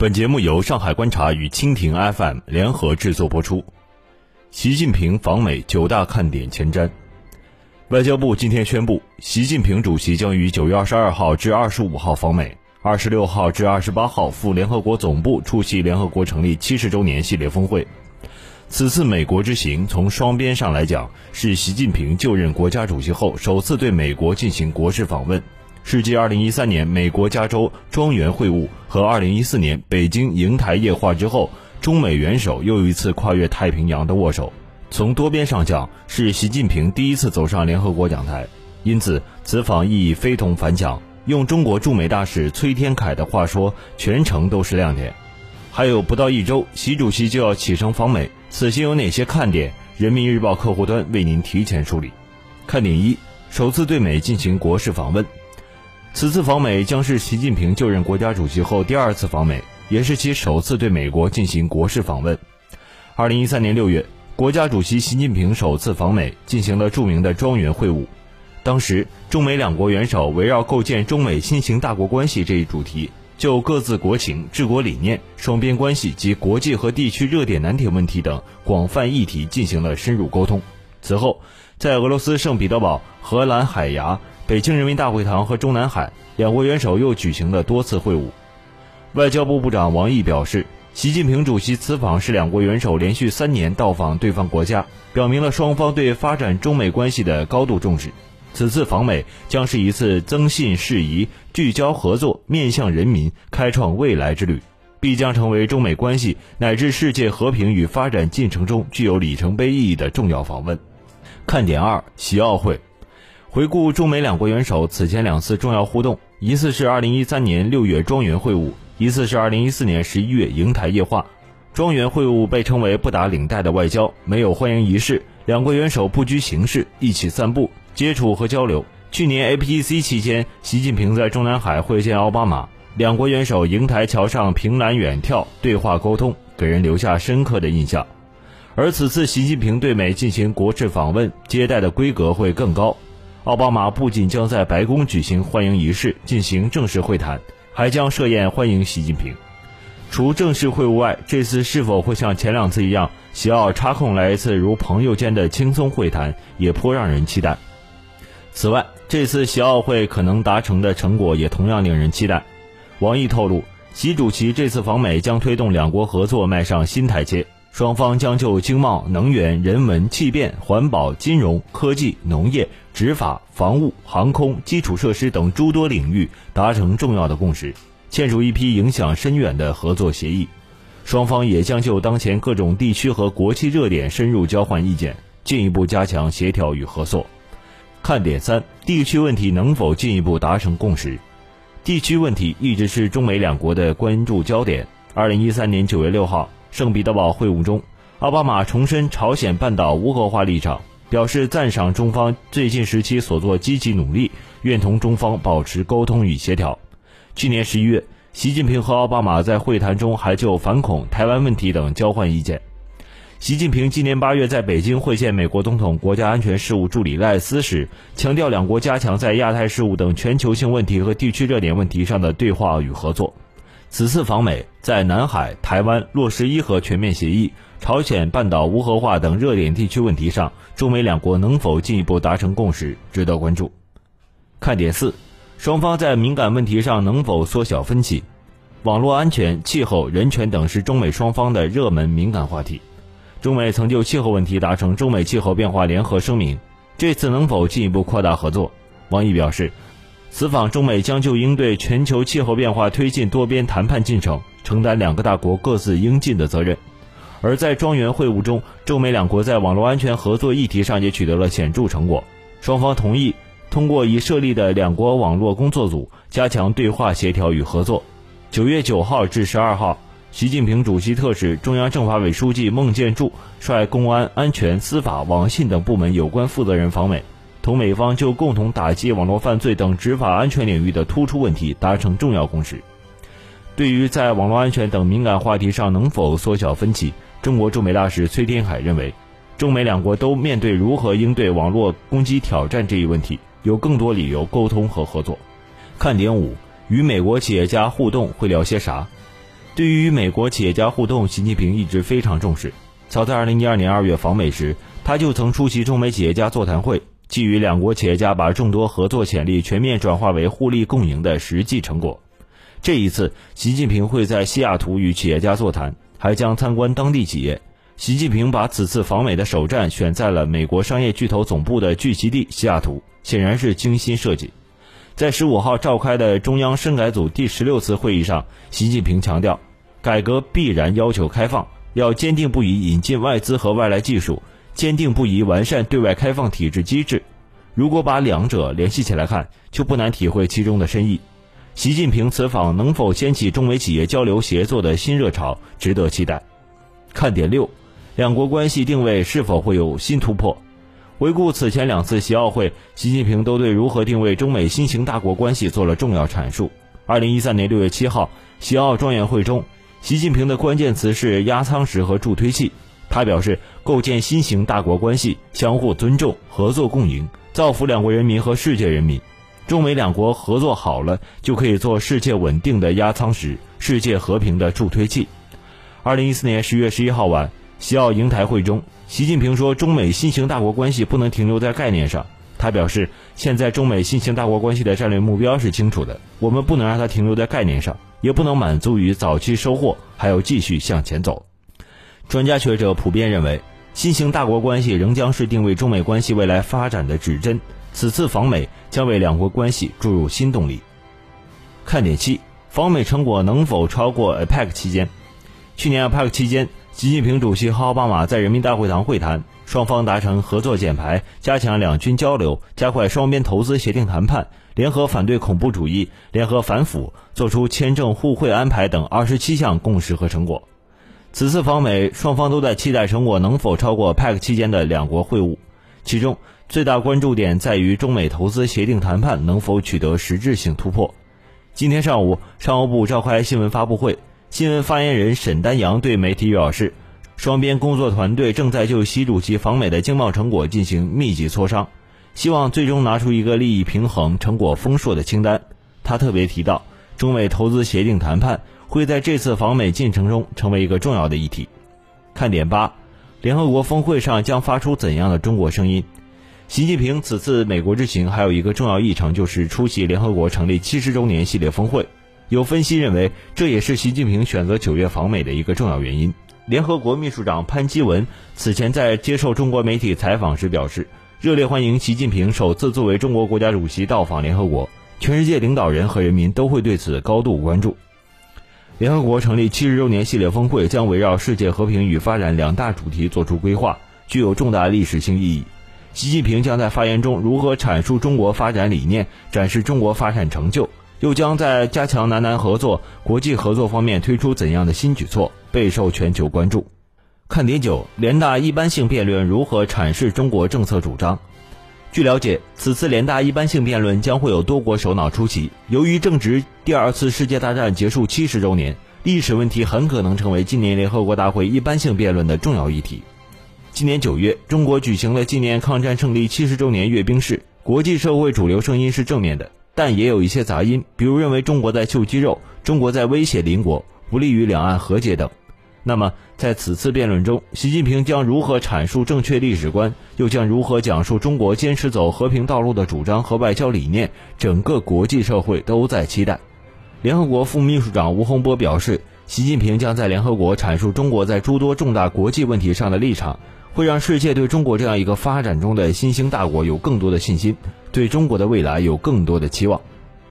本节目由上海观察与蜻蜓 FM 联合制作播出。习近平访美九大看点前瞻。外交部今天宣布，习近平主席将于九月二十二号至二十五号访美，二十六号至二十八号赴联合国总部出席联合国成立七十周年系列峰会。此次美国之行，从双边上来讲，是习近平就任国家主席后首次对美国进行国事访问。是继2013年美国加州庄园会晤和2014年北京瀛台夜话之后，中美元首又一次跨越太平洋的握手。从多边上讲，是习近平第一次走上联合国讲台，因此此访意义非同凡响。用中国驻美大使崔天凯的话说，全程都是亮点。还有不到一周，习主席就要启程访美，此行有哪些看点？人民日报客户端为您提前梳理。看点一：首次对美进行国事访问。此次访美将是习近平就任国家主席后第二次访美，也是其首次对美国进行国事访问。二零一三年六月，国家主席习近平首次访美，进行了著名的庄园会晤。当时，中美两国元首围绕构建中美新型大国关系这一主题，就各自国情、治国理念、双边关系及国际和地区热点难题问题等广泛议题进行了深入沟通。此后，在俄罗斯圣彼得堡、荷兰海牙。北京人民大会堂和中南海两国元首又举行了多次会晤。外交部部长王毅表示，习近平主席此访是两国元首连续三年到访对方国家，表明了双方对发展中美关系的高度重视。此次访美将是一次增信事宜、聚焦合作、面向人民、开创未来之旅，必将成为中美关系乃至世界和平与发展进程中具有里程碑意义的重要访问。看点二：习奥会。回顾中美两国元首此前两次重要互动，一次是2013年6月庄园会晤，一次是2014年11月瀛台夜话。庄园会晤被称为不打领带的外交，没有欢迎仪式，两国元首不拘形式，一起散步、接触和交流。去年 APEC 期间，习近平在中南海会见奥巴马，两国元首瀛台桥上凭栏远眺，对话沟通，给人留下深刻的印象。而此次习近平对美进行国事访问，接待的规格会更高。奥巴马不仅将在白宫举行欢迎仪式进行正式会谈，还将设宴欢迎习近平。除正式会晤外，这次是否会像前两次一样，习奥插空来一次如朋友间的轻松会谈，也颇让人期待。此外，这次习奥会可能达成的成果也同样令人期待。王毅透露，习主席这次访美将推动两国合作迈上新台阶。双方将就经贸、能源、人文、气变、环保、金融、科技、农业、执法、防务、航空、基础设施等诸多领域达成重要的共识，签署一批影响深远的合作协议。双方也将就当前各种地区和国际热点深入交换意见，进一步加强协调与合作。看点三：地区问题能否进一步达成共识？地区问题一直是中美两国的关注焦点。二零一三年九月六号。圣彼得堡会晤中，奥巴马重申朝鲜半岛无核化立场，表示赞赏中方最近时期所做积极努力，愿同中方保持沟通与协调。去年十一月，习近平和奥巴马在会谈中还就反恐、台湾问题等交换意见。习近平今年八月在北京会见美国总统国家安全事务助理赖斯时，强调两国加强在亚太事务等全球性问题和地区热点问题上的对话与合作。此次访美，在南海、台湾落实伊核全面协议、朝鲜半岛无核化等热点地区问题上，中美两国能否进一步达成共识，值得关注。看点四，双方在敏感问题上能否缩小分歧？网络安全、气候、人权等是中美双方的热门敏感话题。中美曾就气候问题达成中美气候变化联合声明，这次能否进一步扩大合作？王毅表示。此访，中美将就应对全球气候变化推进多边谈判进程，承担两个大国各自应尽的责任。而在庄园会晤中，中美两国在网络安全合作议题上也取得了显著成果。双方同意通过已设立的两国网络工作组，加强对话协调与合作。九月九号至十二号，习近平主席特使、中央政法委书记孟建柱率公安、安全、司法、网信等部门有关负责人访美。同美方就共同打击网络犯罪等执法安全领域的突出问题达成重要共识。对于在网络安全等敏感话题上能否缩小分歧，中国驻美大使崔天凯认为，中美两国都面对如何应对网络攻击挑战这一问题，有更多理由沟通和合作。看点五：与美国企业家互动会聊些啥？对于与美国企业家互动，习近平一直非常重视。早在2012年2月访美时，他就曾出席中美企业家座谈会，基于两国企业家把众多合作潜力全面转化为互利共赢的实际成果。这一次，习近平会在西雅图与企业家座谈，还将参观当地企业。习近平把此次访美的首站选在了美国商业巨头总部的聚集地西雅图，显然是精心设计。在十五号召开的中央深改组第十六次会议上，习近平强调，改革必然要求开放，要坚定不移引进外资和外来技术，坚定不移完善对外开放体制机制。如果把两者联系起来看，就不难体会其中的深意。习近平此访能否掀起中美企业交流协作的新热潮，值得期待。看点六，两国关系定位是否会有新突破？回顾此前两次习奥会，习近平都对如何定位中美新型大国关系做了重要阐述。二零一三年六月七号，习奥庄园会中，习近平的关键词是压舱石和助推器。他表示，构建新型大国关系，相互尊重、合作共赢，造福两国人民和世界人民。中美两国合作好了，就可以做世界稳定的压舱石，世界和平的助推器。二零一四年十月十一号晚，西奥瀛台会中。习近平说：“中美新型大国关系不能停留在概念上。”他表示：“现在中美新型大国关系的战略目标是清楚的，我们不能让它停留在概念上，也不能满足于早期收获，还要继续向前走。”专家学者普遍认为，新型大国关系仍将是定位中美关系未来发展的指针。此次访美将为两国关系注入新动力。看点七：访美成果能否超过 APEC 期间？去年 APEC 期间。习近平主席和奥巴马在人民大会堂会谈，双方达成合作减排、加强两军交流、加快双边投资协定谈判、联合反对恐怖主义、联合反腐、作出签证互惠安排等二十七项共识和成果。此次访美，双方都在期待成果能否超过 PAC 期间的两国会晤。其中，最大关注点在于中美投资协定谈判能否取得实质性突破。今天上午，商务部召开新闻发布会。新闻发言人沈丹阳对媒体表示，双边工作团队正在就习主席访美的经贸成果进行密集磋商，希望最终拿出一个利益平衡、成果丰硕的清单。他特别提到，中美投资协定谈判会在这次访美进程中成为一个重要的议题。看点八，联合国峰会上将发出怎样的中国声音？习近平此次美国之行还有一个重要议程，就是出席联合国成立七十周年系列峰会。有分析认为，这也是习近平选择九月访美的一个重要原因。联合国秘书长潘基文此前在接受中国媒体采访时表示，热烈欢迎习近平首次作为中国国家主席到访联合国，全世界领导人和人民都会对此高度关注。联合国成立七十周年系列峰会将围绕世界和平与发展两大主题作出规划，具有重大历史性意义。习近平将在发言中如何阐述中国发展理念，展示中国发展成就。又将在加强南南合作、国际合作方面推出怎样的新举措，备受全球关注。看点九：联大一般性辩论如何阐释中国政策主张？据了解，此次联大一般性辩论将会有多国首脑出席。由于正值第二次世界大战结束七十周年，历史问题很可能成为今年联合国大会一般性辩论的重要议题。今年九月，中国举行了纪念抗战胜利七十周年阅兵式，国际社会主流声音是正面的。但也有一些杂音，比如认为中国在秀肌肉，中国在威胁邻国，不利于两岸和解等。那么，在此次辩论中，习近平将如何阐述正确历史观，又将如何讲述中国坚持走和平道路的主张和外交理念？整个国际社会都在期待。联合国副秘书长吴洪波表示，习近平将在联合国阐述中国在诸多重大国际问题上的立场。会让世界对中国这样一个发展中的新兴大国有更多的信心，对中国的未来有更多的期望。